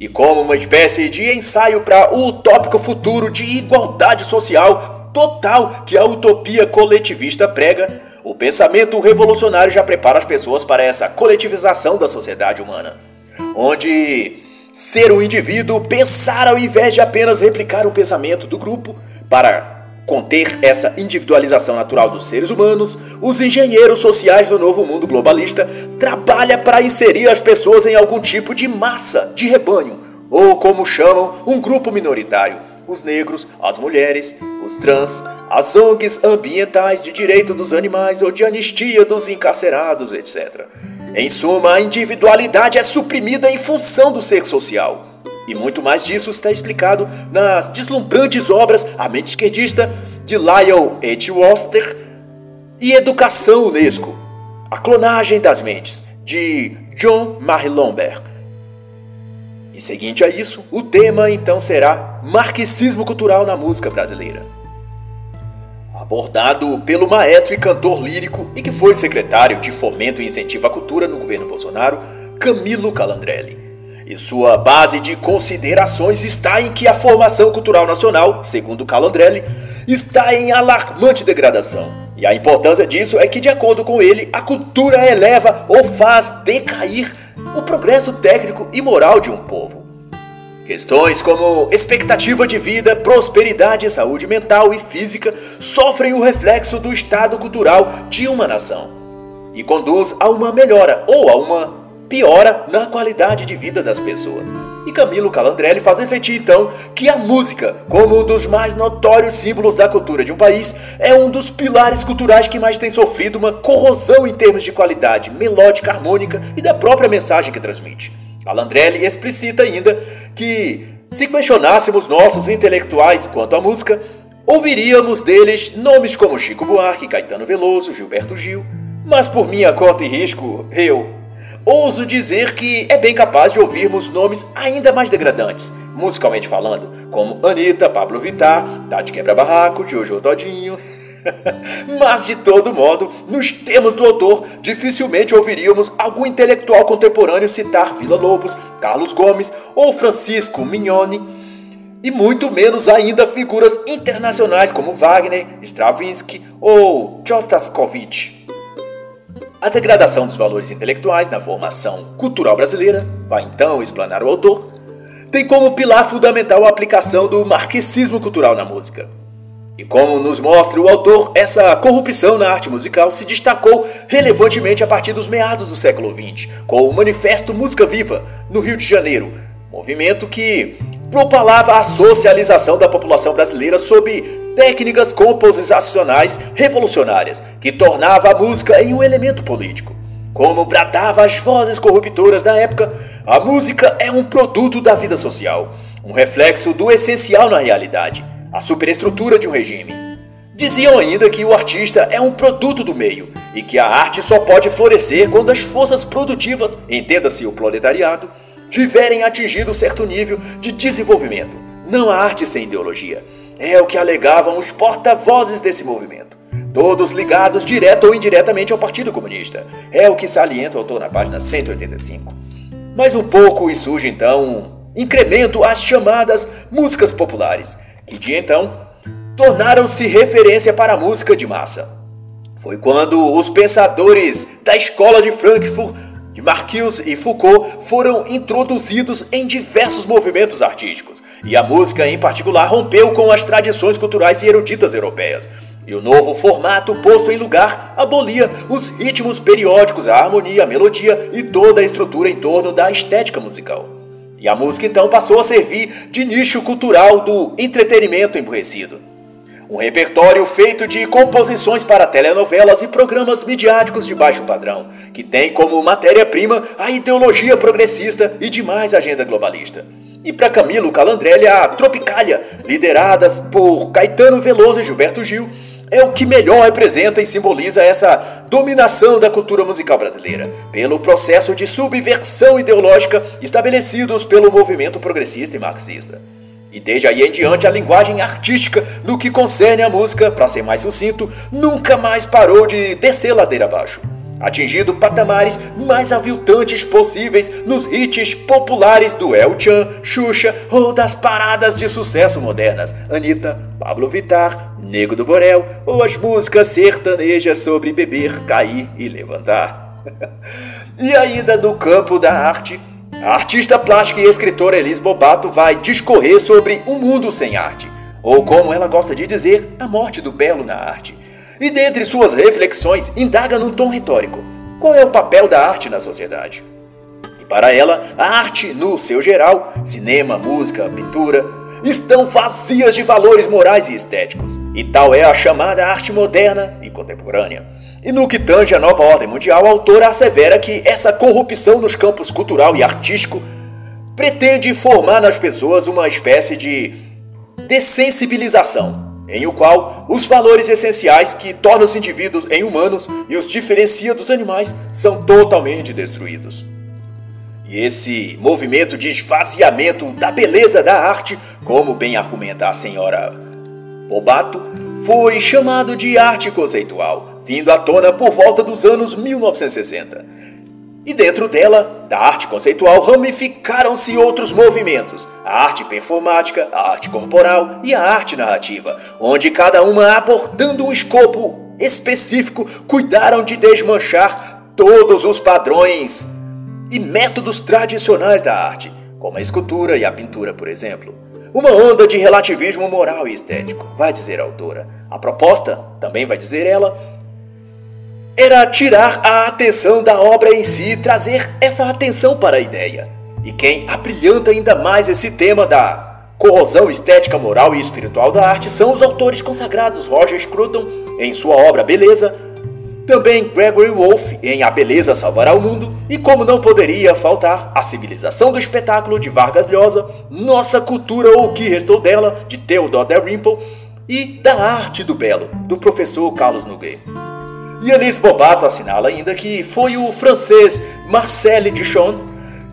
E como uma espécie de ensaio para o utópico futuro de igualdade social total que a utopia coletivista prega, o pensamento revolucionário já prepara as pessoas para essa coletivização da sociedade humana, onde ser um indivíduo, pensar ao invés de apenas replicar o pensamento do grupo para conter essa individualização natural dos seres humanos, os engenheiros sociais do novo mundo globalista trabalham para inserir as pessoas em algum tipo de massa, de rebanho, ou como chamam, um grupo minoritário, os negros, as mulheres, os trans, as ONGs ambientais de direito dos animais ou de anistia dos encarcerados, etc. Em suma, a individualidade é suprimida em função do ser social. E muito mais disso está explicado nas deslumbrantes obras A Mente Esquerdista, de Lyle Edgeworth e Educação Unesco, A Clonagem das Mentes, de John Marlombert. E seguinte a isso, o tema então será Marxismo Cultural na Música Brasileira abordado pelo maestro e cantor lírico e que foi secretário de Fomento e Incentivo à Cultura no governo Bolsonaro, Camilo Calandrelli. E sua base de considerações está em que a formação cultural nacional, segundo Calandrelli, está em alarmante degradação. E a importância disso é que, de acordo com ele, a cultura eleva ou faz decair o progresso técnico e moral de um povo. Questões como expectativa de vida, prosperidade, saúde mental e física sofrem o reflexo do estado cultural de uma nação e conduz a uma melhora ou a uma piora na qualidade de vida das pessoas. E Camilo Calandrelli faz refletir então que a música, como um dos mais notórios símbolos da cultura de um país, é um dos pilares culturais que mais tem sofrido uma corrosão em termos de qualidade melódica, harmônica e da própria mensagem que transmite. Calandrelli explicita ainda que, se questionássemos nossos intelectuais quanto à música, ouviríamos deles nomes como Chico Buarque, Caetano Veloso, Gilberto Gil, mas por minha conta e risco, eu ouso dizer que é bem capaz de ouvirmos nomes ainda mais degradantes, musicalmente falando, como Anitta, Pablo Vittar, Tati Quebra Barraco, Jojo Todinho. Mas de todo modo, nos termos do autor, dificilmente ouviríamos algum intelectual contemporâneo citar Vila Lobos, Carlos Gomes ou Francisco Mignoni, e muito menos ainda figuras internacionais como Wagner, Stravinsky ou Shostakovich. A degradação dos valores intelectuais na formação cultural brasileira, vai então explanar o autor, tem como pilar fundamental a aplicação do marxismo cultural na música. E como nos mostra o autor, essa corrupção na arte musical se destacou relevantemente a partir dos meados do século XX, com o Manifesto Música Viva, no Rio de Janeiro, movimento que propalava a socialização da população brasileira sob técnicas composicionais revolucionárias, que tornava a música em um elemento político. Como bradava as vozes corruptoras da época, a música é um produto da vida social, um reflexo do essencial na realidade a superestrutura de um regime. Diziam ainda que o artista é um produto do meio e que a arte só pode florescer quando as forças produtivas, entenda-se o proletariado, tiverem atingido certo nível de desenvolvimento. Não há arte sem ideologia. É o que alegavam os porta-vozes desse movimento. Todos ligados direto ou indiretamente ao Partido Comunista. É o que salienta o autor na página 185. Mais um pouco e surge então um incremento às chamadas músicas populares, que de então tornaram-se referência para a música de massa. Foi quando os pensadores da escola de Frankfurt, de Marquise e Foucault, foram introduzidos em diversos movimentos artísticos, e a música em particular rompeu com as tradições culturais e eruditas europeias. E o novo formato posto em lugar abolia os ritmos periódicos, a harmonia, a melodia e toda a estrutura em torno da estética musical. E a música então passou a servir de nicho cultural do entretenimento emburrecido. Um repertório feito de composições para telenovelas e programas midiáticos de baixo padrão, que tem como matéria-prima a ideologia progressista e demais agenda globalista. E para Camilo Calandrelli, a Tropicália, lideradas por Caetano Veloso e Gilberto Gil, é o que melhor representa e simboliza essa dominação da cultura musical brasileira, pelo processo de subversão ideológica estabelecidos pelo movimento progressista e marxista. E desde aí em diante, a linguagem artística, no que concerne à música, para ser mais sucinto, nunca mais parou de descer ladeira abaixo, atingindo patamares mais aviltantes possíveis nos hits populares do El Chan, Xuxa ou das paradas de sucesso modernas, Anitta, Pablo Vittar, Nego do Borel ou as músicas sertanejas sobre beber, cair e levantar. e ainda no campo da arte, a artista plástica e escritora Elis Bobato vai discorrer sobre um mundo sem arte, ou como ela gosta de dizer, a morte do belo na arte. E dentre suas reflexões, indaga num tom retórico: qual é o papel da arte na sociedade? E para ela, a arte, no seu geral, cinema, música, pintura, estão vazias de valores morais e estéticos, e tal é a chamada arte moderna e contemporânea. E no que tange a nova ordem mundial, a autora assevera que essa corrupção nos campos cultural e artístico pretende formar nas pessoas uma espécie de dessensibilização, em o qual os valores essenciais que tornam os indivíduos em humanos e os diferencia dos animais são totalmente destruídos. E esse movimento de esvaziamento da beleza da arte, como bem argumenta a senhora Bobato, foi chamado de arte conceitual vindo à tona por volta dos anos 1960. E dentro dela, da arte conceitual, ramificaram-se outros movimentos: a arte performática, a arte corporal e a arte narrativa, onde cada uma abordando um escopo específico, cuidaram de desmanchar todos os padrões e métodos tradicionais da arte, como a escultura e a pintura, por exemplo. Uma onda de relativismo moral e estético, vai dizer a autora. A proposta, também vai dizer ela, era tirar a atenção da obra em si e trazer essa atenção para a ideia. E quem abrilhanta ainda mais esse tema da corrosão estética, moral e espiritual da arte são os autores consagrados Roger Scruton em sua obra Beleza, também Gregory Wolfe em A Beleza Salvará o Mundo e como não poderia faltar A Civilização do Espetáculo de Vargas Llosa, Nossa Cultura ou o que restou dela de Theodore Dalrymple e Da Arte do Belo do professor Carlos Nogueira. E Bobato assinala ainda que foi o francês Marcel Duchamp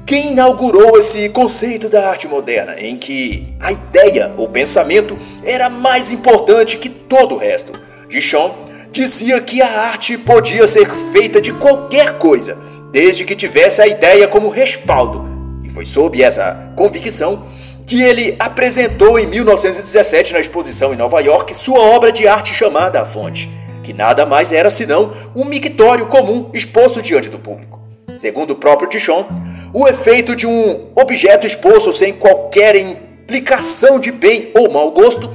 quem inaugurou esse conceito da arte moderna, em que a ideia ou pensamento era mais importante que todo o resto. Duchamp dizia que a arte podia ser feita de qualquer coisa, desde que tivesse a ideia como respaldo. E foi sob essa convicção que ele apresentou em 1917 na exposição em Nova York sua obra de arte chamada A Fonte que nada mais era senão um mictório comum exposto diante do público. Segundo o próprio Tichon, o efeito de um objeto exposto sem qualquer implicação de bem ou mau gosto,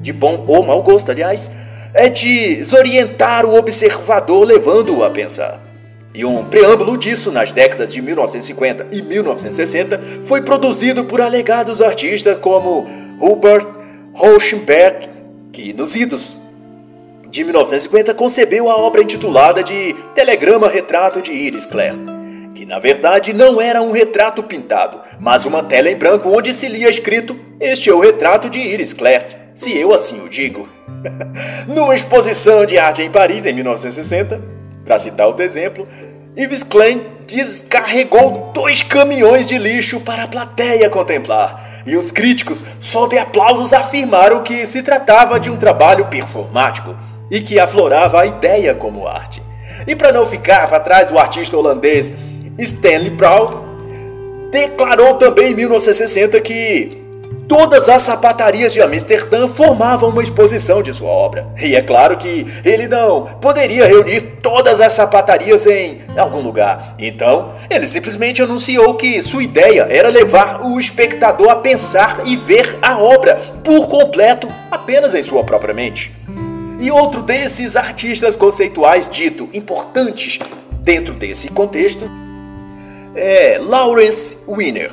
de bom ou mau gosto, aliás, é desorientar o observador, levando-o a pensar. E um preâmbulo disso, nas décadas de 1950 e 1960, foi produzido por alegados artistas como Hubert Rauschenberg, que nos idos de 1950 concebeu a obra intitulada de Telegrama Retrato de Iris Clare, que na verdade não era um retrato pintado, mas uma tela em branco onde se lia escrito: Este é o retrato de Iris Clare, se eu assim o digo. Numa exposição de arte em Paris em 1960, para citar outro exemplo, Yves Klein descarregou dois caminhões de lixo para a plateia contemplar, e os críticos, sob aplausos, afirmaram que se tratava de um trabalho performático e que aflorava a ideia como arte. E para não ficar para trás, o artista holandês Stanley Proud declarou também em 1960 que Todas as sapatarias de Amsterdã formavam uma exposição de sua obra. E é claro que ele não poderia reunir todas as sapatarias em algum lugar. Então, ele simplesmente anunciou que sua ideia era levar o espectador a pensar e ver a obra por completo apenas em sua própria mente. E outro desses artistas conceituais dito importantes dentro desse contexto é Lawrence Wiener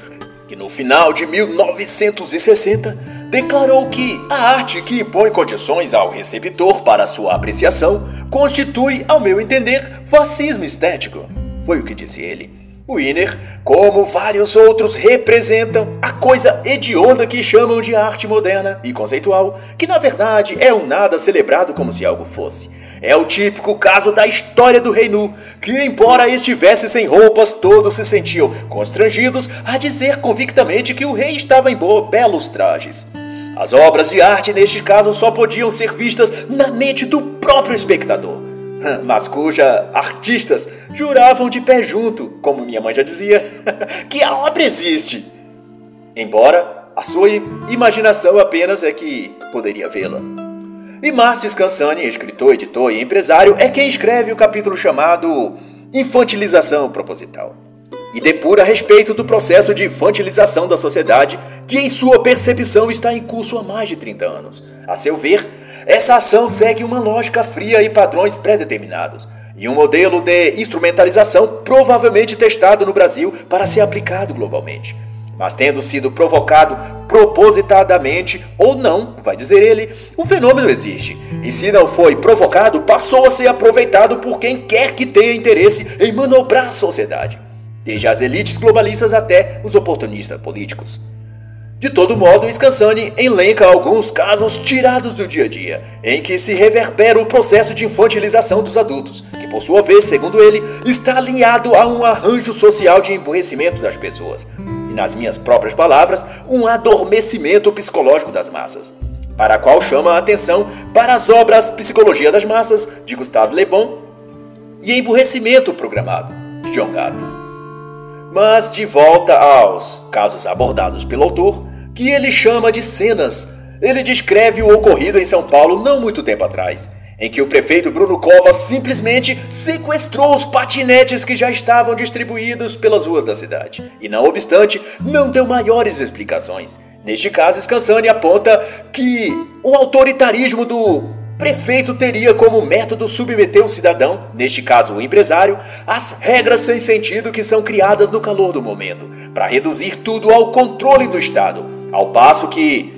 que no final de 1960 declarou que a arte que impõe condições ao receptor para sua apreciação constitui, ao meu entender, fascismo estético. Foi o que disse ele. Wiener, como vários outros, representam a coisa hedionda que chamam de arte moderna e conceitual, que na verdade é um nada celebrado como se algo fosse. É o típico caso da história do rei nu, que embora estivesse sem roupas, todos se sentiam constrangidos a dizer convictamente que o rei estava em belos trajes. As obras de arte, neste caso, só podiam ser vistas na mente do próprio espectador mas cuja artistas juravam de pé junto, como minha mãe já dizia, que a obra existe. Embora a sua imaginação apenas é que poderia vê-la. E Márcio Scansani, escritor, editor e empresário, é quem escreve o capítulo chamado Infantilização Proposital e depura a respeito do processo de infantilização da sociedade que, em sua percepção, está em curso há mais de 30 anos. A seu ver, essa ação segue uma lógica fria e padrões pré-determinados, e um modelo de instrumentalização provavelmente testado no Brasil para ser aplicado globalmente. Mas tendo sido provocado propositadamente ou não, vai dizer ele, o fenômeno existe. E se não foi provocado, passou a ser aproveitado por quem quer que tenha interesse em manobrar a sociedade desde as elites globalistas até os oportunistas políticos. De todo modo, Scansani elenca alguns casos tirados do dia a dia, em que se reverbera o processo de infantilização dos adultos, que por sua vez, segundo ele, está alinhado a um arranjo social de emburrecimento das pessoas, e nas minhas próprias palavras, um adormecimento psicológico das massas, para a qual chama a atenção para as obras Psicologia das Massas, de Gustave Le Bon, e Emburrecimento Programado, de John Gatto. Mas de volta aos casos abordados pelo autor, que ele chama de cenas. Ele descreve o ocorrido em São Paulo não muito tempo atrás, em que o prefeito Bruno Covas simplesmente sequestrou os patinetes que já estavam distribuídos pelas ruas da cidade. E não obstante, não deu maiores explicações. Neste caso, Scansani aponta que o autoritarismo do prefeito teria como método submeter o cidadão, neste caso o empresário, às regras sem sentido que são criadas no calor do momento, para reduzir tudo ao controle do Estado, ao passo que,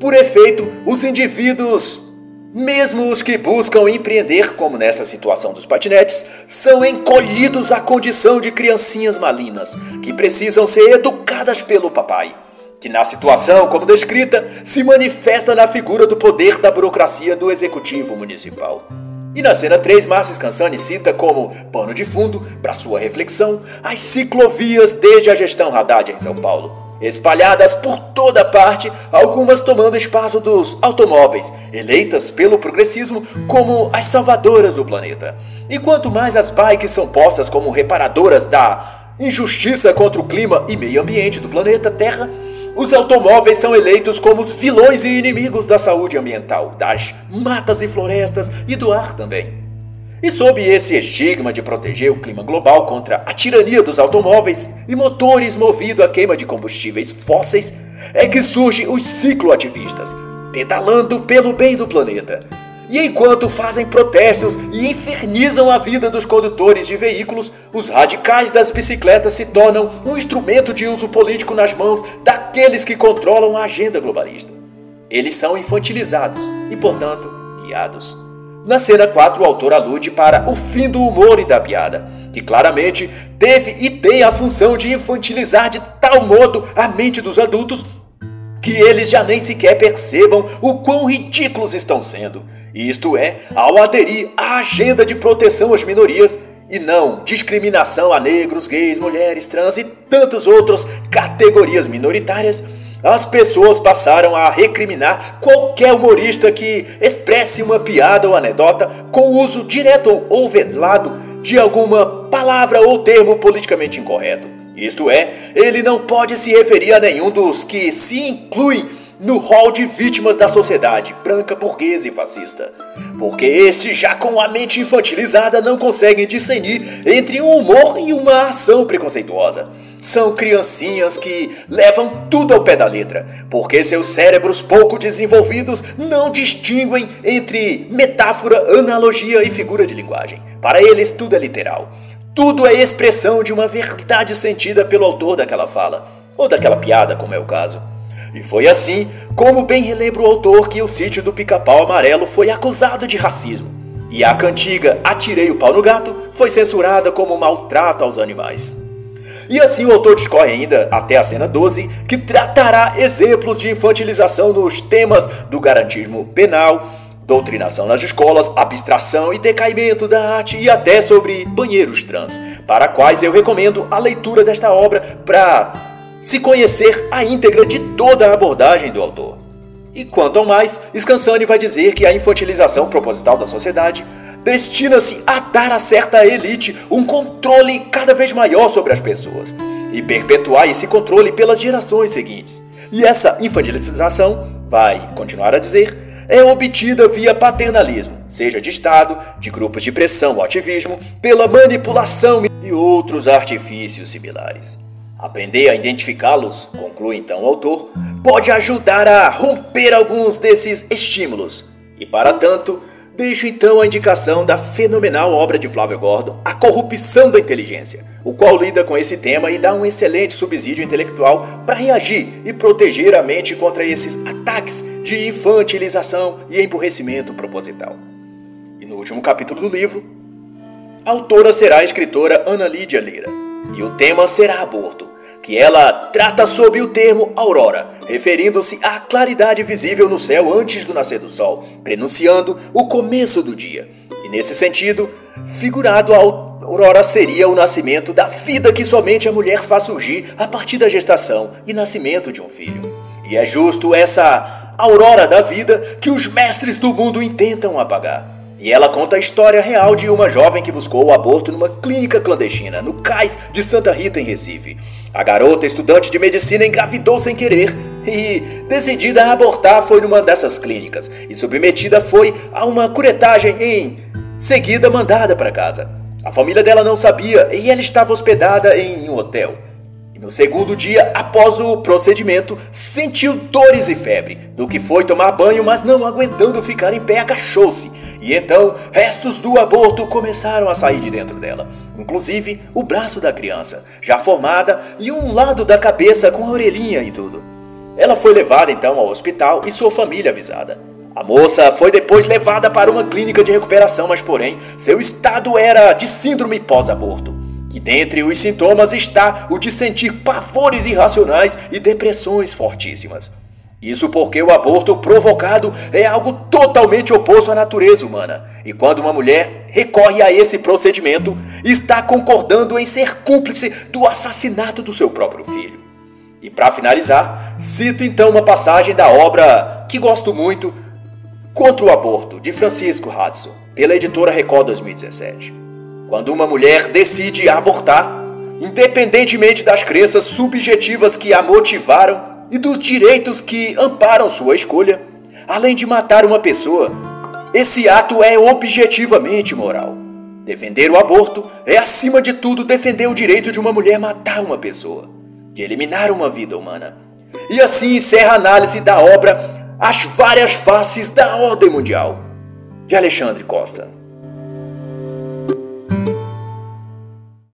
por efeito, os indivíduos mesmo os que buscam empreender, como nessa situação dos patinetes, são encolhidos à condição de criancinhas malinas, que precisam ser educadas pelo papai que na situação como descrita se manifesta na figura do poder da burocracia do executivo municipal. E na cena 3, Márcio Scansani cita como pano de fundo para sua reflexão as ciclovias desde a gestão Haddad em São Paulo, espalhadas por toda parte, algumas tomando espaço dos automóveis, eleitas pelo progressismo como as salvadoras do planeta. E quanto mais as bikes são postas como reparadoras da injustiça contra o clima e meio ambiente do planeta Terra, os automóveis são eleitos como os vilões e inimigos da saúde ambiental, das matas e florestas e do ar também. E sob esse estigma de proteger o clima global contra a tirania dos automóveis e motores movidos à queima de combustíveis fósseis, é que surgem os cicloativistas, pedalando pelo bem do planeta, e enquanto fazem protestos e infernizam a vida dos condutores de veículos, os radicais das bicicletas se tornam um instrumento de uso político nas mãos daqueles que controlam a agenda globalista. Eles são infantilizados e, portanto, guiados. Na cena 4, o autor alude para o fim do humor e da piada, que claramente teve e tem a função de infantilizar de tal modo a mente dos adultos que eles já nem sequer percebam o quão ridículos estão sendo. Isto é, ao aderir à agenda de proteção às minorias e não discriminação a negros, gays, mulheres, trans e tantas outras categorias minoritárias, as pessoas passaram a recriminar qualquer humorista que expresse uma piada ou anedota com uso direto ou velado de alguma palavra ou termo politicamente incorreto. Isto é, ele não pode se referir a nenhum dos que se incluem no rol de vítimas da sociedade branca, burguesa e fascista. Porque esses, já com a mente infantilizada, não conseguem discernir entre um humor e uma ação preconceituosa. São criancinhas que levam tudo ao pé da letra, porque seus cérebros pouco desenvolvidos não distinguem entre metáfora, analogia e figura de linguagem. Para eles, tudo é literal. Tudo é expressão de uma verdade sentida pelo autor daquela fala, ou daquela piada, como é o caso. E foi assim, como bem relembra o autor, que o sítio do Pica-Pau Amarelo foi acusado de racismo. E a cantiga Atirei o Pau no Gato foi censurada como maltrato aos animais. E assim o autor discorre ainda até a cena 12, que tratará exemplos de infantilização nos temas do garantismo penal, doutrinação nas escolas, abstração e decaimento da arte e até sobre banheiros trans, para quais eu recomendo a leitura desta obra para se conhecer a íntegra de toda a abordagem do autor. E quanto ao mais, Scansani vai dizer que a infantilização proposital da sociedade destina-se a dar a certa elite um controle cada vez maior sobre as pessoas e perpetuar esse controle pelas gerações seguintes. E essa infantilização, vai continuar a dizer, é obtida via paternalismo, seja de Estado, de grupos de pressão ou ativismo, pela manipulação e outros artifícios similares. Aprender a identificá-los, conclui então o autor, pode ajudar a romper alguns desses estímulos. E, para tanto, Deixo então a indicação da fenomenal obra de Flávio Gordon, A Corrupção da Inteligência, o qual lida com esse tema e dá um excelente subsídio intelectual para reagir e proteger a mente contra esses ataques de infantilização e emburrecimento proposital. E no último capítulo do livro, a autora será a escritora Ana Lídia Lira, e o tema será aborto que ela trata sob o termo aurora, referindo-se à claridade visível no céu antes do nascer do sol, prenunciando o começo do dia. E nesse sentido, figurado a aurora seria o nascimento da vida que somente a mulher faz surgir a partir da gestação e nascimento de um filho. E é justo essa aurora da vida que os mestres do mundo intentam apagar. E ela conta a história real de uma jovem que buscou o aborto numa clínica clandestina, no cais de Santa Rita, em Recife. A garota, estudante de medicina, engravidou sem querer e, decidida a abortar, foi numa dessas clínicas e submetida foi a uma curetagem em seguida mandada para casa. A família dela não sabia e ela estava hospedada em um hotel. No segundo dia, após o procedimento, sentiu dores e febre, do que foi tomar banho, mas não aguentando ficar em pé, agachou-se. E então, restos do aborto começaram a sair de dentro dela, inclusive o braço da criança, já formada, e um lado da cabeça com a orelhinha e tudo. Ela foi levada então ao hospital e sua família avisada. A moça foi depois levada para uma clínica de recuperação, mas porém, seu estado era de síndrome pós-aborto que dentre os sintomas está o de sentir pavores irracionais e depressões fortíssimas. Isso porque o aborto provocado é algo totalmente oposto à natureza humana. E quando uma mulher recorre a esse procedimento, está concordando em ser cúmplice do assassinato do seu próprio filho. E para finalizar, cito então uma passagem da obra que gosto muito, Contra o Aborto, de Francisco Hudson, pela editora Record 2017. Quando uma mulher decide abortar, independentemente das crenças subjetivas que a motivaram e dos direitos que amparam sua escolha, além de matar uma pessoa, esse ato é objetivamente moral. Defender o aborto é, acima de tudo, defender o direito de uma mulher matar uma pessoa, de eliminar uma vida humana. E assim encerra a análise da obra As Várias Faces da Ordem Mundial, de Alexandre Costa.